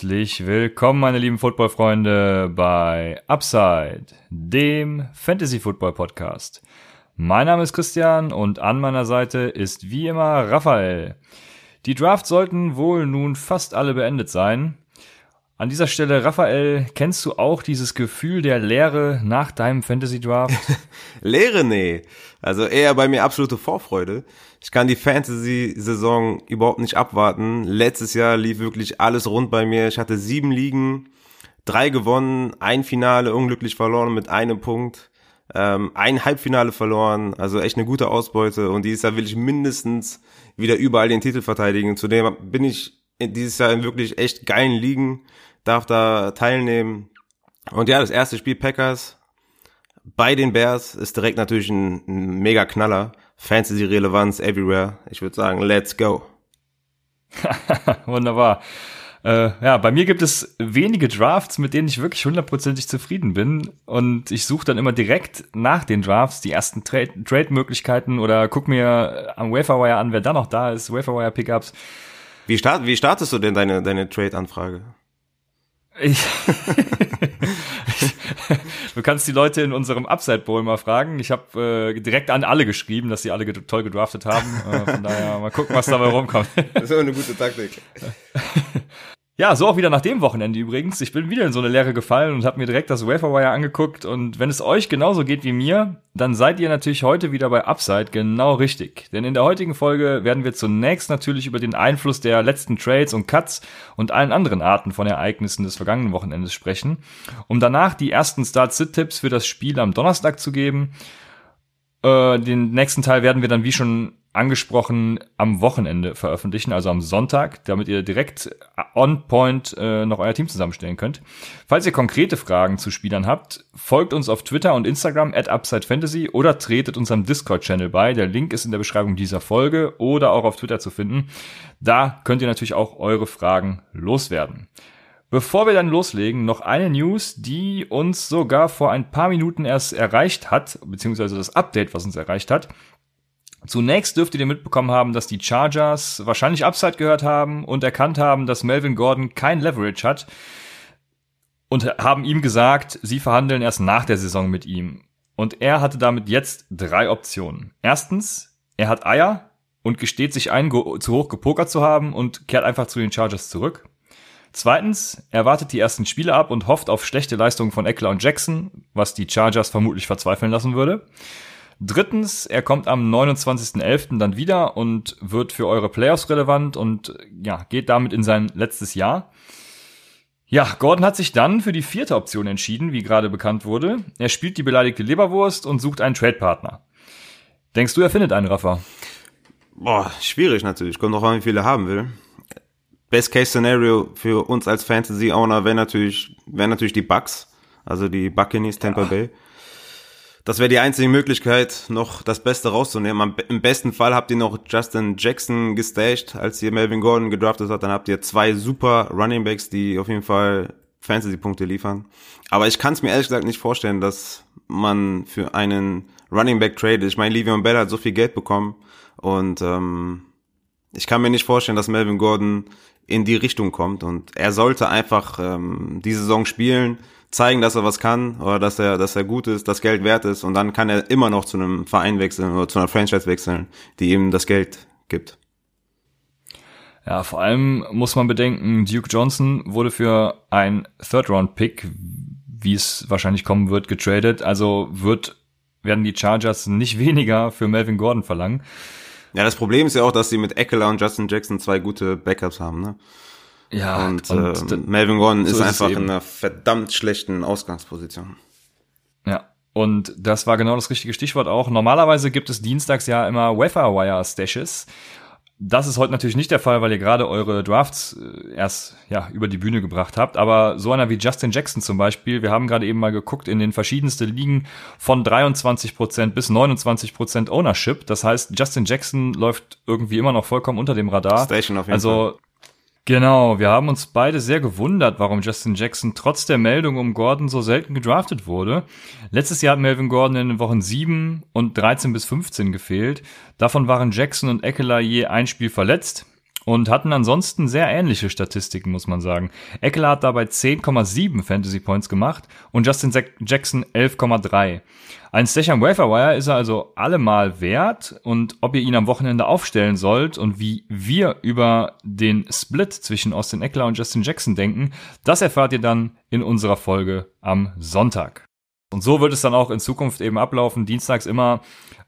Herzlich willkommen, meine lieben Footballfreunde, bei Upside, dem Fantasy Football Podcast. Mein Name ist Christian und an meiner Seite ist wie immer Raphael. Die Drafts sollten wohl nun fast alle beendet sein. An dieser Stelle, Raphael, kennst du auch dieses Gefühl der Leere nach deinem Fantasy Draft? Leere, nee. Also eher bei mir absolute Vorfreude. Ich kann die Fantasy-Saison überhaupt nicht abwarten. Letztes Jahr lief wirklich alles rund bei mir. Ich hatte sieben Ligen, drei gewonnen, ein Finale unglücklich verloren mit einem Punkt, ähm, ein Halbfinale verloren. Also echt eine gute Ausbeute. Und dieses Jahr will ich mindestens wieder überall den Titel verteidigen. Zudem bin ich dieses Jahr in wirklich echt geilen Ligen darf da teilnehmen. Und ja, das erste Spiel Packers bei den Bears ist direkt natürlich ein, ein mega Knaller. Fantasy-Relevanz everywhere. Ich würde sagen, let's go. Wunderbar. Äh, ja, bei mir gibt es wenige Drafts, mit denen ich wirklich hundertprozentig zufrieden bin. Und ich suche dann immer direkt nach den Drafts die ersten Trade-Möglichkeiten oder guck mir am Waferwire an, wer da noch da ist, Waferwire-Pickups. Wie, start, wie startest du denn deine, deine Trade-Anfrage? Ich, du kannst die Leute in unserem Upside Bowl mal fragen. Ich habe äh, direkt an alle geschrieben, dass sie alle ged toll gedraftet haben. Äh, von daher mal gucken, was dabei rumkommt. Das ist immer eine gute Taktik. Ja, so auch wieder nach dem Wochenende übrigens. Ich bin wieder in so eine Leere gefallen und habe mir direkt das Waferwire angeguckt. Und wenn es euch genauso geht wie mir, dann seid ihr natürlich heute wieder bei Upside genau richtig. Denn in der heutigen Folge werden wir zunächst natürlich über den Einfluss der letzten Trades und Cuts und allen anderen Arten von Ereignissen des vergangenen Wochenendes sprechen, um danach die ersten Start-Sit-Tipps für das Spiel am Donnerstag zu geben. Äh, den nächsten Teil werden wir dann wie schon angesprochen am Wochenende veröffentlichen, also am Sonntag, damit ihr direkt on point äh, noch euer Team zusammenstellen könnt. Falls ihr konkrete Fragen zu Spielern habt, folgt uns auf Twitter und Instagram at UpsideFantasy oder tretet unserem Discord-Channel bei. Der Link ist in der Beschreibung dieser Folge oder auch auf Twitter zu finden. Da könnt ihr natürlich auch eure Fragen loswerden. Bevor wir dann loslegen, noch eine News, die uns sogar vor ein paar Minuten erst erreicht hat, beziehungsweise das Update, was uns erreicht hat. Zunächst dürftet ihr mitbekommen haben, dass die Chargers wahrscheinlich Upside gehört haben und erkannt haben, dass Melvin Gordon kein Leverage hat und haben ihm gesagt, sie verhandeln erst nach der Saison mit ihm. Und er hatte damit jetzt drei Optionen. Erstens, er hat Eier und gesteht sich ein, zu hoch gepokert zu haben und kehrt einfach zu den Chargers zurück. Zweitens, er wartet die ersten Spiele ab und hofft auf schlechte Leistungen von Eckler und Jackson, was die Chargers vermutlich verzweifeln lassen würde. Drittens, er kommt am 29.11. dann wieder und wird für eure Playoffs relevant und ja, geht damit in sein letztes Jahr. Ja, Gordon hat sich dann für die vierte Option entschieden, wie gerade bekannt wurde. Er spielt die beleidigte Leberwurst und sucht einen Trade-Partner. Denkst du, er findet einen, Rafa? Boah, schwierig natürlich. Kommt noch an, wie viele haben will. Best-Case-Szenario für uns als Fantasy-Owner wäre natürlich, wäre natürlich die Bucks, also die Buccaneers Tampa ja. Bay das wäre die einzige Möglichkeit, noch das Beste rauszunehmen. Im besten Fall habt ihr noch Justin Jackson gestasht, als ihr Melvin Gordon gedraftet habt. Dann habt ihr zwei super Running Backs, die auf jeden Fall Fantasy-Punkte liefern. Aber ich kann es mir ehrlich gesagt nicht vorstellen, dass man für einen Running Back tradet. Ich meine, Livion Bell hat so viel Geld bekommen und ähm, ich kann mir nicht vorstellen, dass Melvin Gordon in die Richtung kommt und er sollte einfach ähm, die Saison spielen zeigen, dass er was kann oder dass er, dass er gut ist, das Geld wert ist und dann kann er immer noch zu einem Verein wechseln oder zu einer Franchise wechseln, die ihm das Geld gibt. Ja, vor allem muss man bedenken, Duke Johnson wurde für ein Third-Round-Pick, wie es wahrscheinlich kommen wird, getradet. Also wird, werden die Chargers nicht weniger für Melvin Gordon verlangen. Ja, das Problem ist ja auch, dass sie mit Eckler und Justin Jackson zwei gute Backups haben, ne? Ja, und, und äh, Melvin Gordon so ist einfach in einer verdammt schlechten Ausgangsposition. Ja, und das war genau das richtige Stichwort auch. Normalerweise gibt es dienstags ja immer Wire Stashes. Das ist heute natürlich nicht der Fall, weil ihr gerade eure Drafts äh, erst ja über die Bühne gebracht habt. Aber so einer wie Justin Jackson zum Beispiel, wir haben gerade eben mal geguckt in den verschiedensten Ligen von 23% bis 29% Ownership. Das heißt, Justin Jackson läuft irgendwie immer noch vollkommen unter dem Radar. Station auf jeden also, Fall. Genau, wir haben uns beide sehr gewundert, warum Justin Jackson trotz der Meldung um Gordon so selten gedraftet wurde. Letztes Jahr hat Melvin Gordon in den Wochen 7 und 13 bis 15 gefehlt. Davon waren Jackson und Eckler je ein Spiel verletzt. Und hatten ansonsten sehr ähnliche Statistiken, muss man sagen. Eckler hat dabei 10,7 Fantasy Points gemacht und Justin Jackson 11,3. Ein Stech am Waferwire ist er also allemal wert und ob ihr ihn am Wochenende aufstellen sollt und wie wir über den Split zwischen Austin Eckler und Justin Jackson denken, das erfahrt ihr dann in unserer Folge am Sonntag. Und so wird es dann auch in Zukunft eben ablaufen. Dienstags immer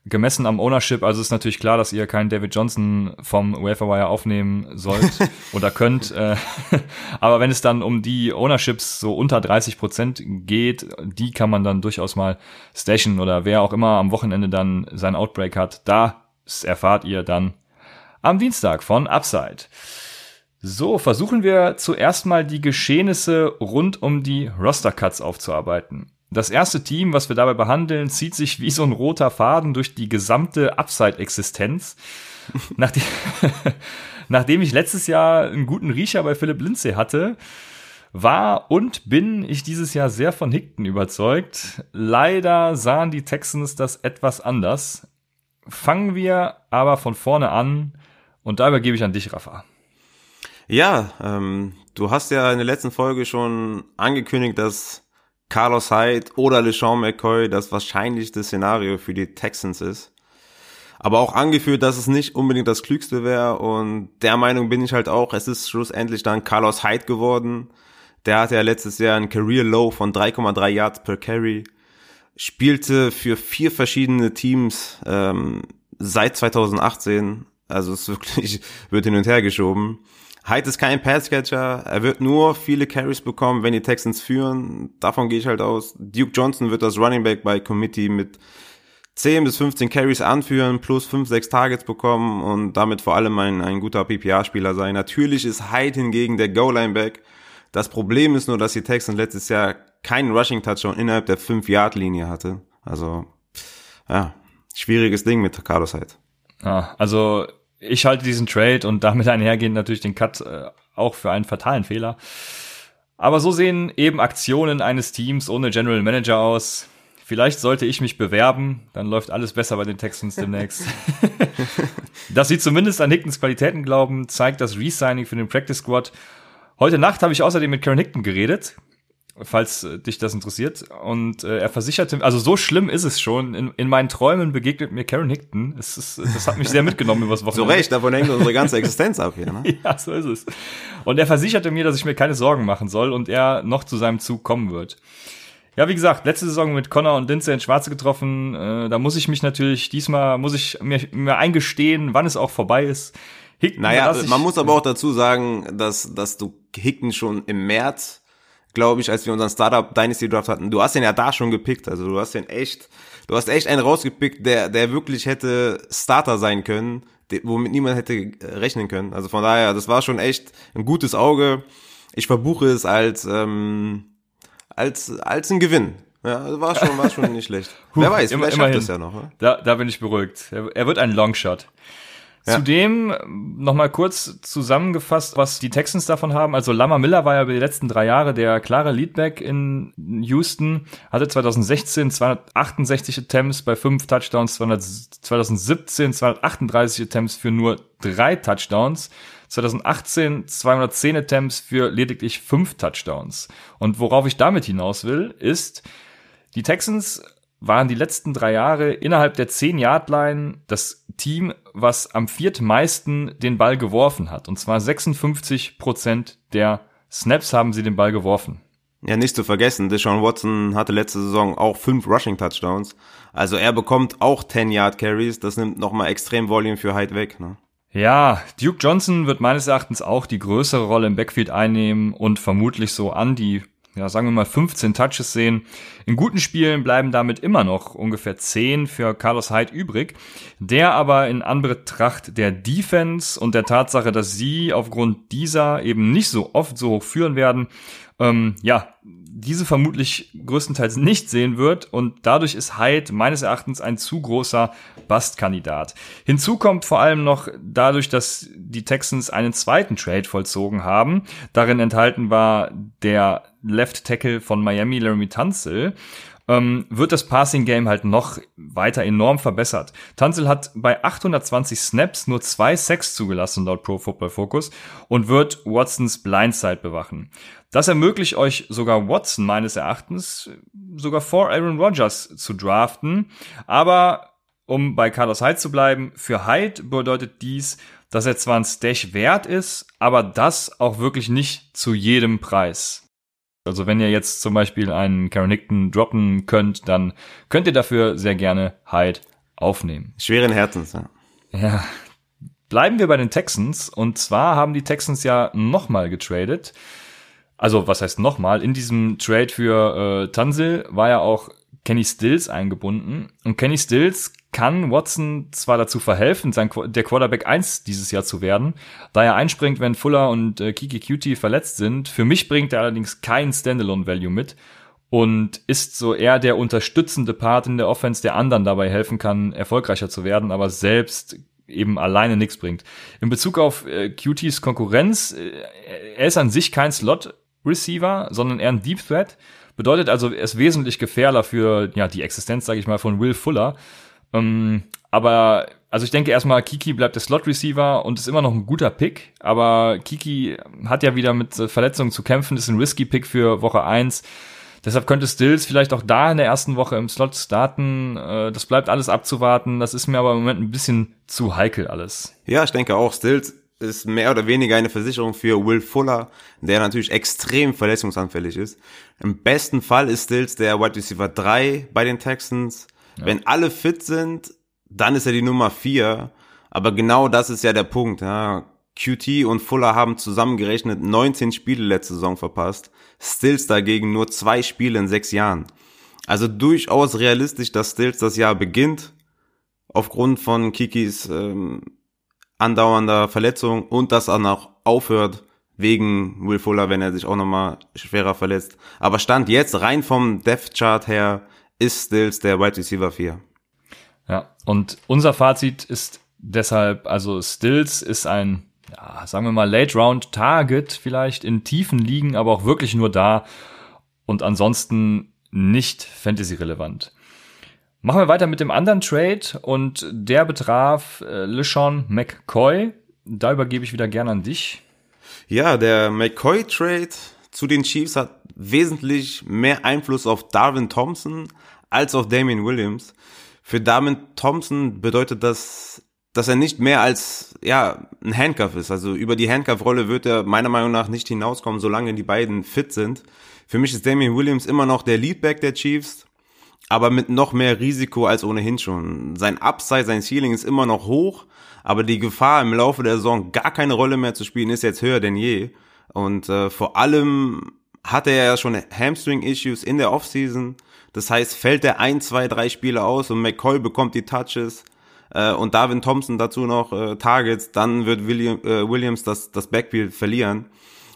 gemessen am Ownership. Also ist natürlich klar, dass ihr keinen David Johnson vom Waferwire aufnehmen sollt oder könnt. Äh, aber wenn es dann um die Ownerships so unter 30 Prozent geht, die kann man dann durchaus mal stashen oder wer auch immer am Wochenende dann sein Outbreak hat. Das erfahrt ihr dann am Dienstag von Upside. So, versuchen wir zuerst mal die Geschehnisse rund um die Roster Cuts aufzuarbeiten. Das erste Team, was wir dabei behandeln, zieht sich wie so ein roter Faden durch die gesamte Upside-Existenz. Nachdem, nachdem ich letztes Jahr einen guten Riecher bei Philipp Lindsay hatte, war und bin ich dieses Jahr sehr von Hickton überzeugt. Leider sahen die Texans das etwas anders. Fangen wir aber von vorne an und da übergebe ich an dich, Rafa. Ja, ähm, du hast ja in der letzten Folge schon angekündigt, dass Carlos Hyde oder LeSean McCoy das wahrscheinlichste Szenario für die Texans ist. Aber auch angeführt, dass es nicht unbedingt das Klügste wäre und der Meinung bin ich halt auch, es ist schlussendlich dann Carlos Hyde geworden. Der hatte ja letztes Jahr ein Career Low von 3,3 Yards per Carry, spielte für vier verschiedene Teams ähm, seit 2018. Also es wirklich wird hin und her geschoben. Hyde ist kein Passcatcher. Er wird nur viele Carries bekommen, wenn die Texans führen. Davon gehe ich halt aus. Duke Johnson wird das Running Back bei Committee mit 10 bis 15 Carries anführen, plus 5, 6 Targets bekommen und damit vor allem ein, ein guter PPR-Spieler sein. Natürlich ist Hyde hingegen der Goal-Line-Back. Das Problem ist nur, dass die Texans letztes Jahr keinen Rushing-Touchdown innerhalb der 5-Yard-Linie hatte. Also, ja, schwieriges Ding mit Carlos Hyde. Ja, also ich halte diesen Trade und damit einhergehend natürlich den Cut äh, auch für einen fatalen Fehler. Aber so sehen eben Aktionen eines Teams ohne General Manager aus. Vielleicht sollte ich mich bewerben, dann läuft alles besser bei den Texans demnächst. Dass sie zumindest an Hickens Qualitäten glauben, zeigt das Resigning für den Practice Squad. Heute Nacht habe ich außerdem mit Karen Hickton geredet falls äh, dich das interessiert. Und äh, er versicherte, also so schlimm ist es schon. In, in meinen Träumen begegnet mir Karen Hickton. Es ist, das hat mich sehr mitgenommen übers Wochenende. So recht, davon hängt unsere ganze Existenz ab hier. Ne? ja, so ist es. Und er versicherte mir, dass ich mir keine Sorgen machen soll und er noch zu seinem Zug kommen wird. Ja, wie gesagt, letzte Saison mit Connor und Lindsay in Schwarze getroffen. Äh, da muss ich mich natürlich, diesmal muss ich mir, mir eingestehen, wann es auch vorbei ist. Hickton, naja, man muss aber auch dazu sagen, dass, dass du Hickton schon im März glaube ich, als wir unseren Startup Dynasty Draft hatten. Du hast den ja da schon gepickt, also du hast den echt, du hast echt einen rausgepickt, der, der wirklich hätte Starter sein können, womit niemand hätte äh, rechnen können. Also von daher, das war schon echt ein gutes Auge. Ich verbuche es als, ähm, als, als ein Gewinn. Ja, war schon, war schon nicht schlecht. Wer weiß, vielleicht schafft es ja noch. Ne? Da, da bin ich beruhigt. Er, er wird ein Longshot. Ja. Zudem nochmal kurz zusammengefasst, was die Texans davon haben. Also Lama Miller war ja über die letzten drei Jahre der klare Leadback in Houston, hatte 2016 268 Attempts bei fünf Touchdowns, 2017 238 Attempts für nur drei Touchdowns. 2018 210 Attempts für lediglich fünf Touchdowns. Und worauf ich damit hinaus will, ist, die Texans waren die letzten drei Jahre innerhalb der 10-Yard-Line das Team, was am viertmeisten den Ball geworfen hat. Und zwar 56 Prozent der Snaps haben sie den Ball geworfen. Ja, nicht zu vergessen, Deshaun Watson hatte letzte Saison auch fünf Rushing Touchdowns. Also er bekommt auch 10 Yard Carries. Das nimmt nochmal extrem Volume für Hyde weg. Ne? Ja, Duke Johnson wird meines Erachtens auch die größere Rolle im Backfield einnehmen und vermutlich so an die ja, sagen wir mal 15 Touches sehen. In guten Spielen bleiben damit immer noch ungefähr 10 für Carlos Hyde übrig, der aber in Anbetracht der Defense und der Tatsache, dass sie aufgrund dieser eben nicht so oft so hoch führen werden, ähm, ja, diese vermutlich größtenteils nicht sehen wird und dadurch ist Hyde meines Erachtens ein zu großer Bastkandidat. Hinzu kommt vor allem noch dadurch, dass die Texans einen zweiten Trade vollzogen haben. Darin enthalten war der Left Tackle von Miami, Laramie Tunsil. Ähm, wird das Passing Game halt noch weiter enorm verbessert. Tanzel hat bei 820 Snaps nur zwei Sacks zugelassen laut Pro Football Focus und wird Watsons Blindside bewachen. Das ermöglicht euch sogar Watson meines Erachtens sogar vor Aaron Rodgers zu draften, aber um bei Carlos Hyde zu bleiben, für Hyde bedeutet dies, dass er zwar ein Stash wert ist, aber das auch wirklich nicht zu jedem Preis. Also wenn ihr jetzt zum Beispiel einen Karen Hickton droppen könnt, dann könnt ihr dafür sehr gerne Hyde aufnehmen. Schweren Herzens, ja. Ja. Bleiben wir bei den Texans. Und zwar haben die Texans ja nochmal getradet. Also, was heißt nochmal? In diesem Trade für äh, Tansil war ja auch Kenny Stills eingebunden. Und Kenny Stills kann Watson zwar dazu verhelfen, sein, der Quarterback 1 dieses Jahr zu werden, da er einspringt, wenn Fuller und äh, Kiki Cutie verletzt sind. Für mich bringt er allerdings kein Standalone-Value mit und ist so eher der unterstützende Part in der Offense, der anderen dabei helfen kann, erfolgreicher zu werden, aber selbst eben alleine nichts bringt. In Bezug auf äh, Cuties Konkurrenz, äh, er ist an sich kein Slot-Receiver, sondern eher ein Deep Threat. Bedeutet also, er ist wesentlich gefährlicher für ja, die Existenz, sage ich mal, von Will Fuller ähm, aber also ich denke erstmal, Kiki bleibt der Slot-Receiver und ist immer noch ein guter Pick, aber Kiki hat ja wieder mit Verletzungen zu kämpfen, ist ein Risky-Pick für Woche eins. Deshalb könnte Stills vielleicht auch da in der ersten Woche im Slot starten. Äh, das bleibt alles abzuwarten. Das ist mir aber im Moment ein bisschen zu heikel alles. Ja, ich denke auch, Stills ist mehr oder weniger eine Versicherung für Will Fuller, der natürlich extrem verletzungsanfällig ist. Im besten Fall ist Stills der Wide Receiver 3 bei den Texans. Ja. Wenn alle fit sind, dann ist er die Nummer vier. Aber genau das ist ja der Punkt. Ja. QT und Fuller haben zusammengerechnet 19 Spiele letzte Saison verpasst. Stills dagegen nur zwei Spiele in sechs Jahren. Also durchaus realistisch, dass Stills das Jahr beginnt. Aufgrund von Kikis ähm, andauernder Verletzung und dass er noch aufhört wegen Will Fuller, wenn er sich auch nochmal schwerer verletzt. Aber Stand jetzt rein vom Death Chart her ist Stills der Wide Receiver 4. Ja, und unser Fazit ist deshalb, also Stills ist ein, ja, sagen wir mal, Late Round Target vielleicht in tiefen Ligen, aber auch wirklich nur da und ansonsten nicht Fantasy relevant. Machen wir weiter mit dem anderen Trade und der betraf äh, LeSean McCoy. Da übergebe ich wieder gerne an dich. Ja, der McCoy-Trade zu den Chiefs hat wesentlich mehr Einfluss auf Darwin Thompson als auf Damien Williams. Für Damien Thompson bedeutet das, dass er nicht mehr als ja ein Handcuff ist. Also über die Handcuff-Rolle wird er meiner Meinung nach nicht hinauskommen, solange die beiden fit sind. Für mich ist Damien Williams immer noch der Leadback der Chiefs, aber mit noch mehr Risiko als ohnehin schon. Sein Upside, sein Ceiling ist immer noch hoch, aber die Gefahr im Laufe der Saison gar keine Rolle mehr zu spielen ist jetzt höher denn je. Und äh, vor allem hatte er ja schon Hamstring-Issues in der Offseason. Das heißt, fällt er ein, zwei, drei Spiele aus und McCoy bekommt die Touches äh, und Darwin Thompson dazu noch äh, Targets, dann wird William, äh, Williams das, das Backfield verlieren,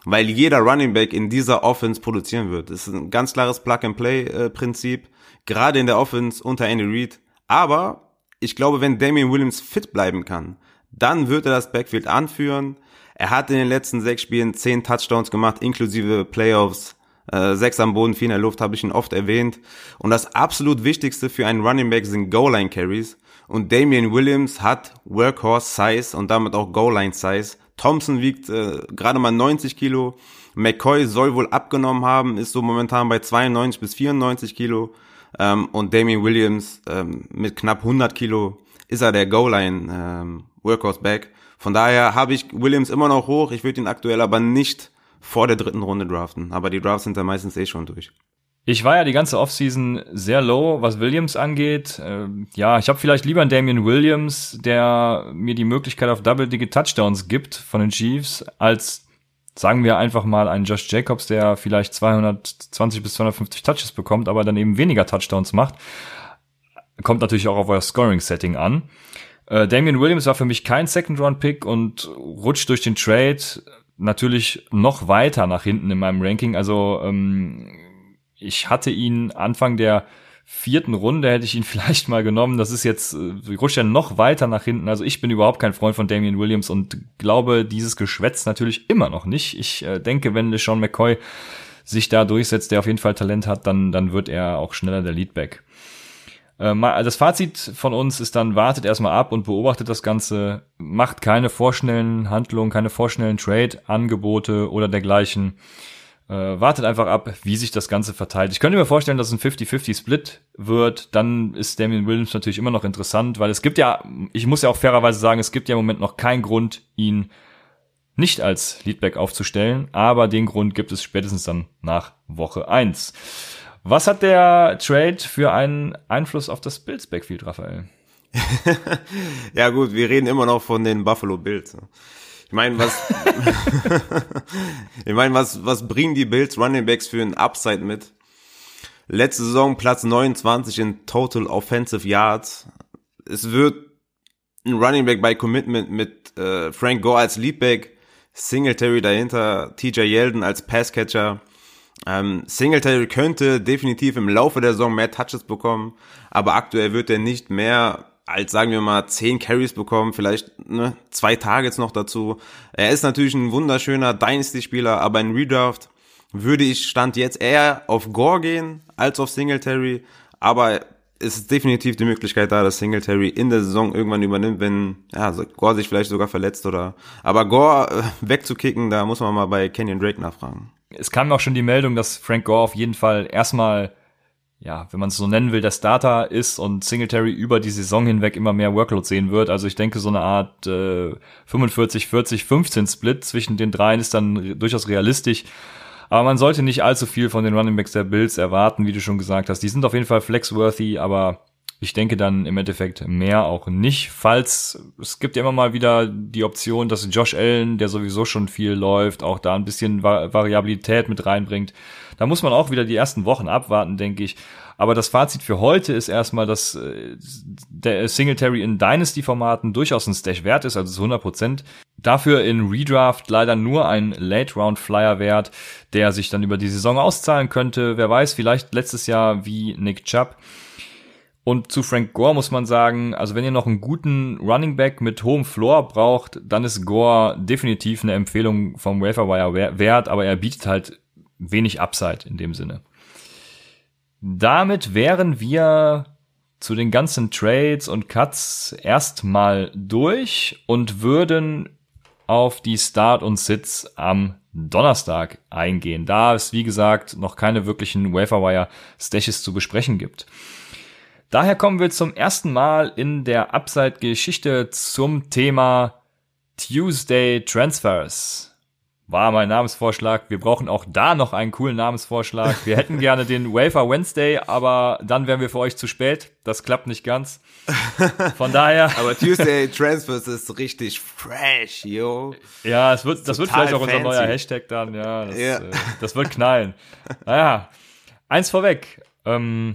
weil jeder Running Back in dieser Offense produzieren wird. Das ist ein ganz klares Plug-and-Play-Prinzip, äh, gerade in der Offense unter Andy Reid. Aber ich glaube, wenn Damian Williams fit bleiben kann, dann wird er das Backfield anführen. Er hat in den letzten sechs Spielen zehn Touchdowns gemacht, inklusive Playoffs. Äh, sechs am Boden, vier in der Luft, habe ich ihn oft erwähnt. Und das absolut Wichtigste für einen Running Back sind Goal-Line-Carries. Und Damian Williams hat Workhorse-Size und damit auch Goal-Line-Size. Thompson wiegt äh, gerade mal 90 Kilo. McCoy soll wohl abgenommen haben, ist so momentan bei 92 bis 94 Kilo. Ähm, und Damian Williams ähm, mit knapp 100 Kilo ist er der Goal-Line ähm, Workhorse-Back. Von daher habe ich Williams immer noch hoch. Ich würde ihn aktuell aber nicht vor der dritten Runde draften. Aber die Drafts sind da meistens eh schon durch. Ich war ja die ganze Offseason sehr low, was Williams angeht. Äh, ja, ich habe vielleicht lieber einen Damian Williams, der mir die Möglichkeit auf Double-Digit Touchdowns gibt von den Chiefs, als sagen wir einfach mal einen Josh Jacobs, der vielleicht 220 bis 250 Touches bekommt, aber dann eben weniger Touchdowns macht. Kommt natürlich auch auf euer Scoring-Setting an. Äh, Damian Williams war für mich kein Second-Round-Pick und rutscht durch den Trade natürlich noch weiter nach hinten in meinem Ranking. Also ähm, ich hatte ihn Anfang der vierten Runde hätte ich ihn vielleicht mal genommen. Das ist jetzt, äh, rutscht ja noch weiter nach hinten. Also ich bin überhaupt kein Freund von Damian Williams und glaube dieses Geschwätz natürlich immer noch nicht. Ich äh, denke, wenn Sean McCoy sich da durchsetzt, der auf jeden Fall Talent hat, dann, dann wird er auch schneller der Leadback. Äh, das Fazit von uns ist dann, wartet erstmal ab und beobachtet das Ganze, macht keine vorschnellen Handlungen, keine vorschnellen Trade-Angebote oder dergleichen. Äh, wartet einfach ab, wie sich das Ganze verteilt. Ich könnte mir vorstellen, dass es ein 50-50-Split wird. Dann ist Damian Williams natürlich immer noch interessant, weil es gibt ja, ich muss ja auch fairerweise sagen, es gibt ja im Moment noch keinen Grund, ihn nicht als Leadback aufzustellen, aber den Grund gibt es spätestens dann nach Woche eins. Was hat der Trade für einen Einfluss auf das Bills Backfield, Raphael? ja gut, wir reden immer noch von den Buffalo Bills. Ich meine, was ich meine, was was bringen die Bills Running Backs für einen Upside mit? Letzte Saison Platz 29 in Total Offensive Yards. Es wird ein Running Back bei Commitment mit äh, Frank Gore als Leadback, Singletary dahinter, TJ Yeldon als Passcatcher. Ähm, Singletary könnte definitiv im Laufe der Saison mehr Touches bekommen, aber aktuell wird er nicht mehr als sagen wir mal zehn Carries bekommen, vielleicht ne, zwei Targets noch dazu. Er ist natürlich ein wunderschöner Dynasty-Spieler, aber in Redraft würde ich Stand jetzt eher auf Gore gehen als auf Singletary, aber es ist definitiv die Möglichkeit da, dass Singletary in der Saison irgendwann übernimmt, wenn ja, Gore sich vielleicht sogar verletzt oder aber Gore äh, wegzukicken, da muss man mal bei Kenyon Drake nachfragen es kam auch schon die Meldung, dass Frank Gore auf jeden Fall erstmal, ja, wenn man es so nennen will, der Starter ist und Singletary über die Saison hinweg immer mehr Workload sehen wird. Also ich denke, so eine Art äh, 45, 40, 15 Split zwischen den dreien ist dann durchaus realistisch. Aber man sollte nicht allzu viel von den Running Backs der Bills erwarten, wie du schon gesagt hast. Die sind auf jeden Fall flexworthy, aber ich denke dann im Endeffekt mehr auch nicht, falls es gibt ja immer mal wieder die Option, dass Josh Allen, der sowieso schon viel läuft, auch da ein bisschen Variabilität mit reinbringt. Da muss man auch wieder die ersten Wochen abwarten, denke ich. Aber das Fazit für heute ist erstmal, dass äh, der Singletary in Dynasty-Formaten durchaus ein Stash wert ist, also zu 100 Prozent. Dafür in Redraft leider nur ein Late-Round-Flyer wert, der sich dann über die Saison auszahlen könnte. Wer weiß, vielleicht letztes Jahr wie Nick Chubb. Und zu Frank Gore muss man sagen, also wenn ihr noch einen guten Running Back mit hohem Floor braucht, dann ist Gore definitiv eine Empfehlung vom Waferwire wert, aber er bietet halt wenig Upside in dem Sinne. Damit wären wir zu den ganzen Trades und Cuts erstmal durch und würden auf die Start und Sits am Donnerstag eingehen, da es wie gesagt noch keine wirklichen Waferwire Stashes zu besprechen gibt. Daher kommen wir zum ersten Mal in der Upside-Geschichte zum Thema Tuesday Transfers. War mein Namensvorschlag. Wir brauchen auch da noch einen coolen Namensvorschlag. Wir hätten gerne den Wafer Wednesday, aber dann wären wir für euch zu spät. Das klappt nicht ganz. Von daher. aber Tuesday Transfers ist richtig fresh, yo. Ja, es wird, das wird vielleicht auch unser neuer Hashtag dann. Ja, das, ja. Äh, das wird knallen. Naja, eins vorweg. Ähm,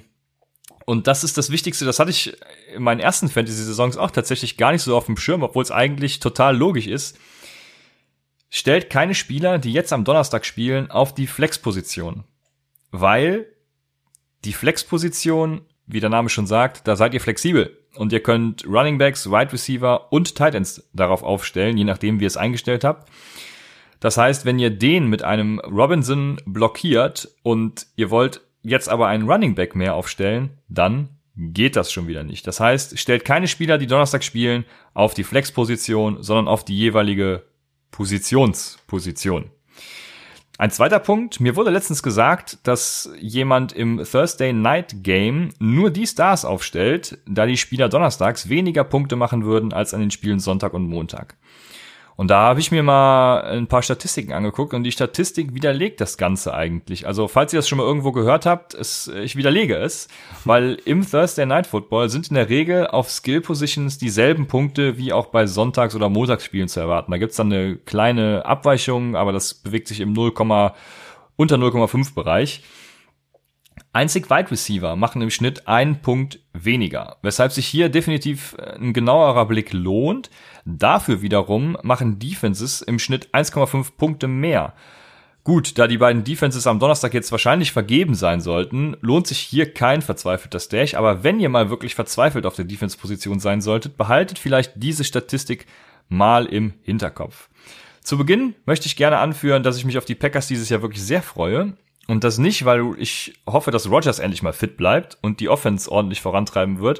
und das ist das Wichtigste, das hatte ich in meinen ersten Fantasy-Saisons auch tatsächlich gar nicht so auf dem Schirm, obwohl es eigentlich total logisch ist. Stellt keine Spieler, die jetzt am Donnerstag spielen, auf die Flex-Position. Weil die Flex-Position, wie der Name schon sagt, da seid ihr flexibel. Und ihr könnt Running Backs, Wide Receiver und Tight Ends darauf aufstellen, je nachdem, wie ihr es eingestellt habt. Das heißt, wenn ihr den mit einem Robinson blockiert und ihr wollt jetzt aber einen Running Back mehr aufstellen, dann geht das schon wieder nicht. Das heißt, stellt keine Spieler, die Donnerstag spielen, auf die Flex-Position, sondern auf die jeweilige Positionsposition. Ein zweiter Punkt, mir wurde letztens gesagt, dass jemand im Thursday Night Game nur die Stars aufstellt, da die Spieler donnerstags weniger Punkte machen würden als an den Spielen Sonntag und Montag. Und da habe ich mir mal ein paar Statistiken angeguckt und die Statistik widerlegt das Ganze eigentlich. Also falls ihr das schon mal irgendwo gehört habt, es, ich widerlege es, weil im Thursday Night Football sind in der Regel auf Skill Positions dieselben Punkte wie auch bei Sonntags- oder Montagsspielen zu erwarten. Da gibt's dann eine kleine Abweichung, aber das bewegt sich im 0, unter 0,5 Bereich. Einzig Wide Receiver machen im Schnitt einen Punkt weniger, weshalb sich hier definitiv ein genauerer Blick lohnt. Dafür wiederum machen Defenses im Schnitt 1,5 Punkte mehr. Gut, da die beiden Defenses am Donnerstag jetzt wahrscheinlich vergeben sein sollten, lohnt sich hier kein verzweifelter Stash, aber wenn ihr mal wirklich verzweifelt auf der Defense-Position sein solltet, behaltet vielleicht diese Statistik mal im Hinterkopf. Zu Beginn möchte ich gerne anführen, dass ich mich auf die Packers dieses Jahr wirklich sehr freue Und das nicht, weil ich hoffe, dass Rogers endlich mal fit bleibt und die Offense ordentlich vorantreiben wird,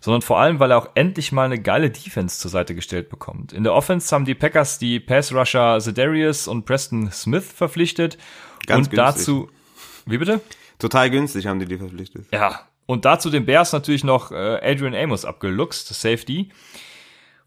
sondern vor allem, weil er auch endlich mal eine geile Defense zur Seite gestellt bekommt. In der Offense haben die Packers die Pass-Rusher Zedarius und Preston Smith verpflichtet. Ganz und günstig. dazu, wie bitte? Total günstig haben die die verpflichtet. Ja, und dazu den Bears natürlich noch äh, Adrian Amos abgeluchst, Safety.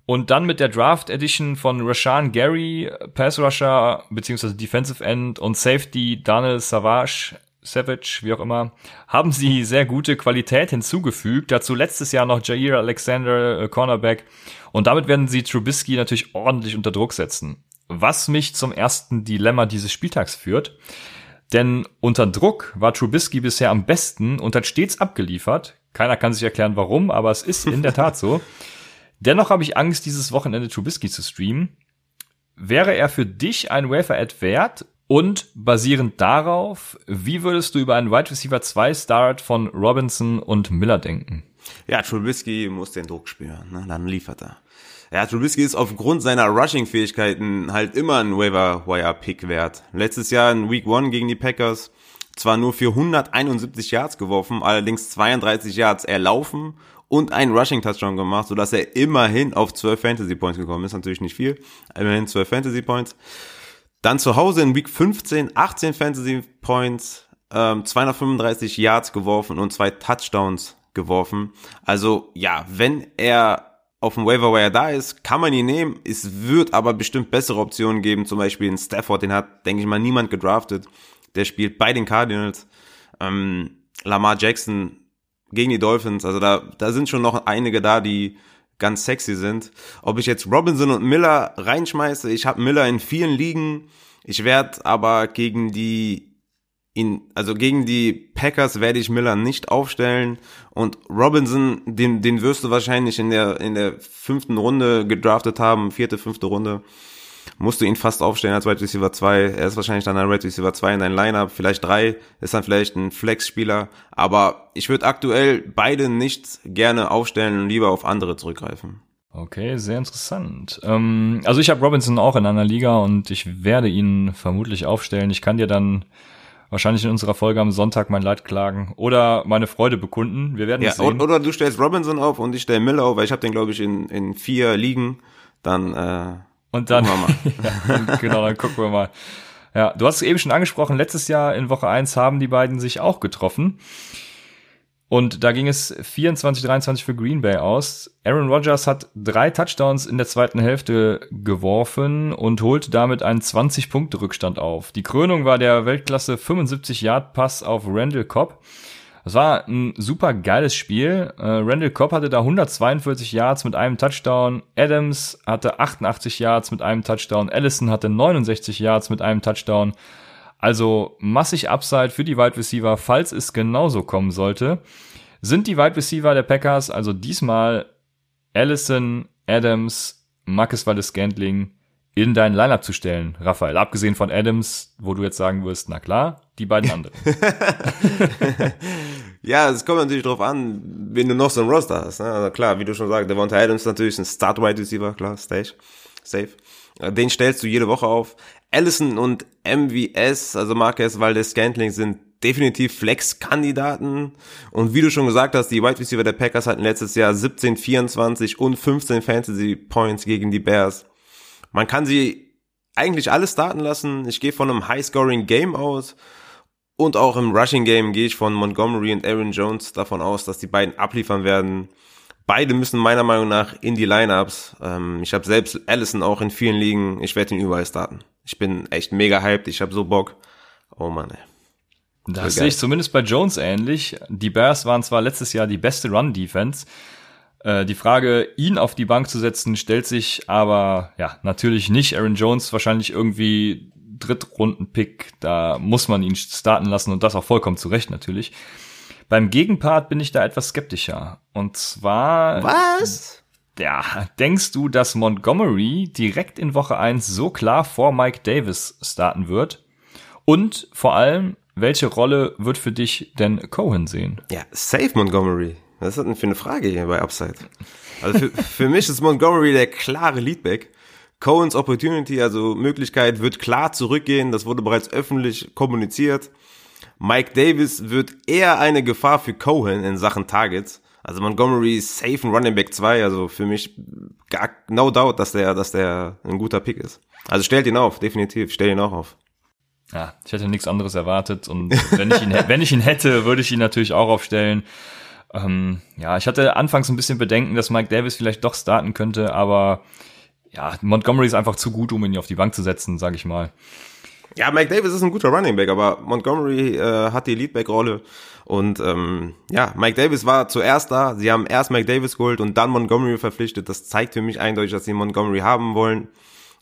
Und dann mit der Draft Edition von Rashan Gary, Pass Rusher, beziehungsweise Defensive End und Safety Daniel Savage, Savage, wie auch immer, haben sie sehr gute Qualität hinzugefügt. Dazu letztes Jahr noch Jair Alexander, äh, Cornerback. Und damit werden sie Trubisky natürlich ordentlich unter Druck setzen. Was mich zum ersten Dilemma dieses Spieltags führt. Denn unter Druck war Trubisky bisher am besten und hat stets abgeliefert. Keiner kann sich erklären, warum, aber es ist in der Tat so. Dennoch habe ich Angst, dieses Wochenende Trubisky zu streamen. Wäre er für dich ein Wafer-Ad wert? Und basierend darauf, wie würdest du über einen Wide Receiver 2 Start von Robinson und Miller denken? Ja, Trubisky muss den Druck spüren, ne? dann liefert er. Ja, Trubisky ist aufgrund seiner Rushing-Fähigkeiten halt immer ein Waiver-Wire-Pick wert. Letztes Jahr in Week 1 gegen die Packers zwar nur für 171 Yards geworfen, allerdings 32 Yards erlaufen und einen Rushing-Touchdown gemacht, sodass er immerhin auf 12 Fantasy-Points gekommen ist. Natürlich nicht viel, immerhin 12 Fantasy-Points. Dann zu Hause in Week 15 18 Fantasy Points, ähm, 235 Yards geworfen und zwei Touchdowns geworfen. Also ja, wenn er auf dem Waiver Wire da ist, kann man ihn nehmen. Es wird aber bestimmt bessere Optionen geben. Zum Beispiel in Stafford, den hat, denke ich mal, niemand gedraftet. Der spielt bei den Cardinals. Ähm, Lamar Jackson gegen die Dolphins. Also da, da sind schon noch einige da, die ganz sexy sind. Ob ich jetzt Robinson und Miller reinschmeiße, ich habe Miller in vielen Ligen. Ich werde aber gegen die in, also gegen die Packers werde ich Miller nicht aufstellen und Robinson, den, den wirst du wahrscheinlich in der, in der fünften Runde gedraftet haben, vierte, fünfte Runde, musst du ihn fast aufstellen als Wide Receiver 2. Er ist wahrscheinlich dann ein Wide Receiver 2 in dein Lineup, vielleicht 3, ist dann vielleicht ein Flex-Spieler, aber ich würde aktuell beide nicht gerne aufstellen und lieber auf andere zurückgreifen. Okay, sehr interessant. Ähm, also ich habe Robinson auch in einer Liga und ich werde ihn vermutlich aufstellen. Ich kann dir dann wahrscheinlich in unserer Folge am Sonntag mein Leid klagen oder meine Freude bekunden. Wir werden Ja, es sehen. oder du stellst Robinson auf und ich stelle Miller auf, weil ich habe den, glaube ich, in, in vier Ligen. Dann äh, Und dann, ja, genau, dann gucken wir mal. Ja, du hast es eben schon angesprochen, letztes Jahr in Woche 1 haben die beiden sich auch getroffen. Und da ging es 24-23 für Green Bay aus. Aaron Rodgers hat drei Touchdowns in der zweiten Hälfte geworfen und holte damit einen 20-Punkte-Rückstand auf. Die Krönung war der Weltklasse 75-Yard-Pass auf Randall Cobb. Das war ein super geiles Spiel. Äh, Randall Cobb hatte da 142 Yards mit einem Touchdown. Adams hatte 88 Yards mit einem Touchdown. Allison hatte 69 Yards mit einem Touchdown. Also massig Upside für die Wide Receiver, falls es genauso kommen sollte. Sind die Wide Receiver der Packers also diesmal Allison, Adams, Marcus Valdes-Scantling in dein Lineup zu stellen, Raphael? Abgesehen von Adams, wo du jetzt sagen wirst, na klar, die beiden anderen. Ja, es kommt natürlich drauf an, wenn du noch so ein Roster hast. Ne? Also klar, wie du schon sagst, Devonta Adams ist natürlich ein Start-Wide Receiver, klar, Stage, safe. Den stellst du jede Woche auf. Allison und MVS, also Marquez Valdez Scantling, sind definitiv Flex-Kandidaten. Und wie du schon gesagt hast, die Wide Receiver der Packers hatten letztes Jahr 17, 24 und 15 Fantasy Points gegen die Bears. Man kann sie eigentlich alles starten lassen. Ich gehe von einem High-Scoring-Game aus. Und auch im Rushing Game gehe ich von Montgomery und Aaron Jones davon aus, dass die beiden abliefern werden. Beide müssen meiner Meinung nach in die Lineups. Ähm, ich habe selbst Allison auch in vielen Ligen. Ich werde ihn überall starten. Ich bin echt mega hyped. Ich habe so Bock. Oh Mann, ey. Das sehe ich zumindest bei Jones ähnlich. Die Bears waren zwar letztes Jahr die beste Run-Defense. Äh, Die Frage, ihn auf die Bank zu setzen, stellt sich aber ja natürlich nicht. Aaron Jones wahrscheinlich irgendwie Drittrunden-Pick. Da muss man ihn starten lassen und das auch vollkommen zu Recht natürlich. Beim Gegenpart bin ich da etwas skeptischer. Und zwar Was? ja, denkst du, dass Montgomery direkt in Woche 1 so klar vor Mike Davis starten wird? Und vor allem, welche Rolle wird für dich denn Cohen sehen? Ja, safe Montgomery. Was ist das denn für eine Frage hier bei Upside? Also für, für mich ist Montgomery der klare Leadback. Cohen's Opportunity, also Möglichkeit, wird klar zurückgehen. Das wurde bereits öffentlich kommuniziert. Mike Davis wird eher eine Gefahr für Cohen in Sachen Targets. Also Montgomery ist safe ein Running Back 2, also für mich gar no doubt, dass der, dass der ein guter Pick ist. Also stellt ihn auf, definitiv, stell ihn auch auf. Ja, ich hätte nichts anderes erwartet und wenn ich ihn, wenn ich ihn hätte, würde ich ihn natürlich auch aufstellen. Ähm, ja, ich hatte anfangs ein bisschen Bedenken, dass Mike Davis vielleicht doch starten könnte, aber ja, Montgomery ist einfach zu gut, um ihn auf die Bank zu setzen, sage ich mal. Ja, Mike Davis ist ein guter Running Back, aber Montgomery äh, hat die Leadback-Rolle und ähm, ja, Mike Davis war zuerst da. Sie haben erst Mike Davis geholt und dann Montgomery verpflichtet. Das zeigt für mich eindeutig, dass sie Montgomery haben wollen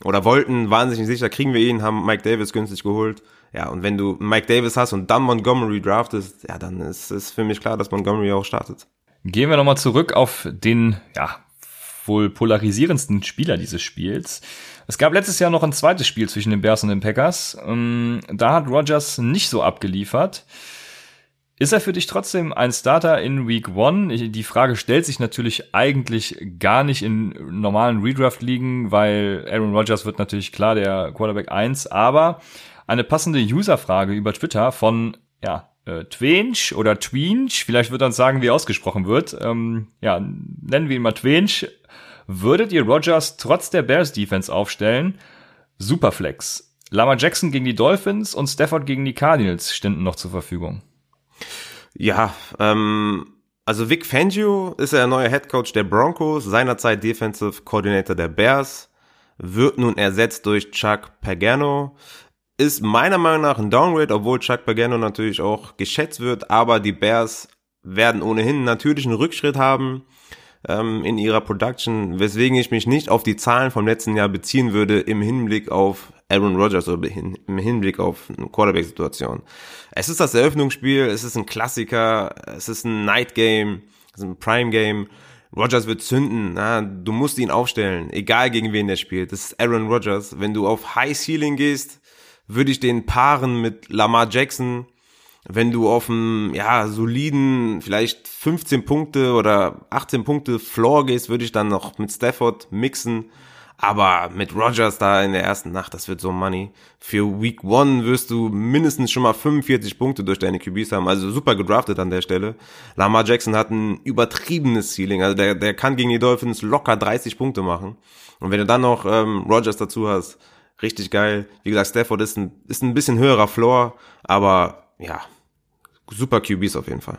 oder wollten. Waren sich nicht sicher, kriegen wir ihn, haben Mike Davis günstig geholt. Ja, und wenn du Mike Davis hast und dann Montgomery draftest, ja, dann ist es für mich klar, dass Montgomery auch startet. Gehen wir nochmal zurück auf den, ja, wohl polarisierendsten Spieler dieses Spiels. Es gab letztes Jahr noch ein zweites Spiel zwischen den Bears und den Packers. Ähm, da hat Rogers nicht so abgeliefert. Ist er für dich trotzdem ein Starter in Week One? Die Frage stellt sich natürlich eigentlich gar nicht in normalen Redraft-Ligen, weil Aaron Rodgers wird natürlich klar der Quarterback 1, aber eine passende User-Frage über Twitter von, ja, äh, Twinch oder Twinch, vielleicht wird er uns sagen, wie ausgesprochen wird. Ähm, ja, nennen wir ihn mal Twinch. Würdet ihr Rogers trotz der Bears Defense aufstellen? Superflex. Lama Jackson gegen die Dolphins und Stafford gegen die Cardinals ständen noch zur Verfügung. Ja, ähm, also Vic Fangio ist der neue Head Coach der Broncos, seinerzeit Defensive Coordinator der Bears, wird nun ersetzt durch Chuck Pagano. Ist meiner Meinung nach ein Downgrade, obwohl Chuck Pagano natürlich auch geschätzt wird, aber die Bears werden ohnehin natürlich einen Rückschritt haben ähm, in ihrer Production, weswegen ich mich nicht auf die Zahlen vom letzten Jahr beziehen würde im Hinblick auf Aaron Rodgers oder im Hinblick auf eine Quarterback-Situation. Es ist das Eröffnungsspiel, es ist ein Klassiker, es ist ein Night Game, es ist ein Prime Game. Rodgers wird zünden, na, du musst ihn aufstellen, egal gegen wen der spielt. Das ist Aaron Rodgers. Wenn du auf High Ceiling gehst, würde ich den paaren mit Lamar Jackson, wenn du auf einen ja, soliden, vielleicht 15 Punkte oder 18 Punkte Floor gehst, würde ich dann noch mit Stafford mixen. Aber mit Rogers da in der ersten Nacht, das wird so money. Für Week One wirst du mindestens schon mal 45 Punkte durch deine QBs haben. Also super gedraftet an der Stelle. Lamar Jackson hat ein übertriebenes Ceiling. Also der, der kann gegen die Dolphins locker 30 Punkte machen. Und wenn du dann noch ähm, Rogers dazu hast, richtig geil. Wie gesagt, Stafford ist ein, ist ein bisschen höherer Floor, aber ja, super QBs auf jeden Fall.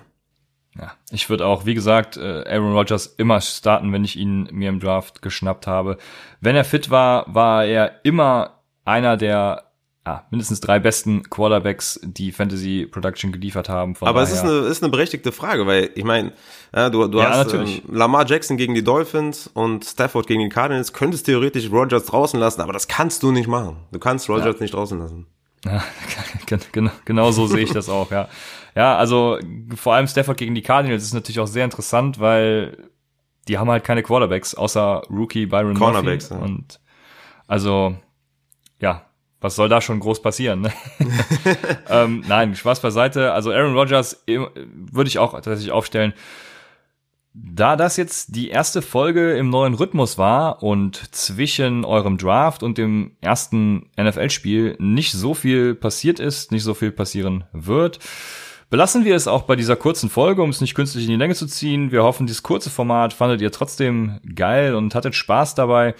Ja, ich würde auch, wie gesagt, äh, Aaron Rodgers immer starten, wenn ich ihn mir im Draft geschnappt habe. Wenn er fit war, war er immer einer der ja, mindestens drei besten Quarterbacks, die Fantasy Production geliefert haben. Von Aber daher. es ist eine, ist eine berechtigte Frage, weil ich meine, ja, du, du ja, hast ähm, Lamar Jackson gegen die Dolphins und Stafford gegen die Cardinals, könntest theoretisch Rodgers draußen lassen, aber das kannst du nicht machen. Du kannst Rodgers nicht draußen lassen. Ja, genau, genau so sehe ich das auch, ja. Ja, also vor allem Stafford gegen die Cardinals ist natürlich auch sehr interessant, weil die haben halt keine Quarterbacks, außer Rookie Byron Cornerbacks, Murphy. Ja. Und also, ja, was soll da schon groß passieren? Ne? ähm, nein, Spaß beiseite. Also Aaron Rodgers würde ich auch tatsächlich aufstellen. Da das jetzt die erste Folge im neuen Rhythmus war und zwischen eurem Draft und dem ersten NFL-Spiel nicht so viel passiert ist, nicht so viel passieren wird, belassen wir es auch bei dieser kurzen Folge, um es nicht künstlich in die Länge zu ziehen. Wir hoffen, dieses kurze Format fandet ihr trotzdem geil und hattet Spaß dabei.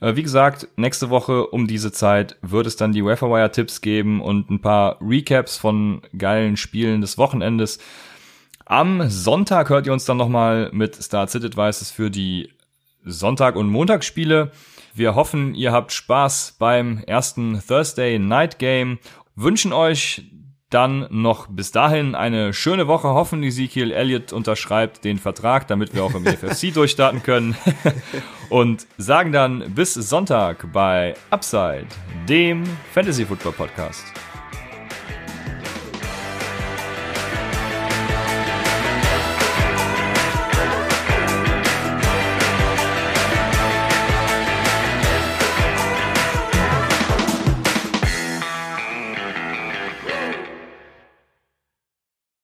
Äh, wie gesagt, nächste Woche um diese Zeit wird es dann die Waferwire-Tipps geben und ein paar Recaps von geilen Spielen des Wochenendes. Am Sonntag hört ihr uns dann nochmal mit Start Sit Advices für die Sonntag- und Montagsspiele. Wir hoffen, ihr habt Spaß beim ersten Thursday Night Game. Wünschen euch dann noch bis dahin eine schöne Woche. Hoffen, Ezekiel Elliott unterschreibt den Vertrag, damit wir auch im EFFC durchstarten können. Und sagen dann bis Sonntag bei Upside, dem Fantasy Football Podcast.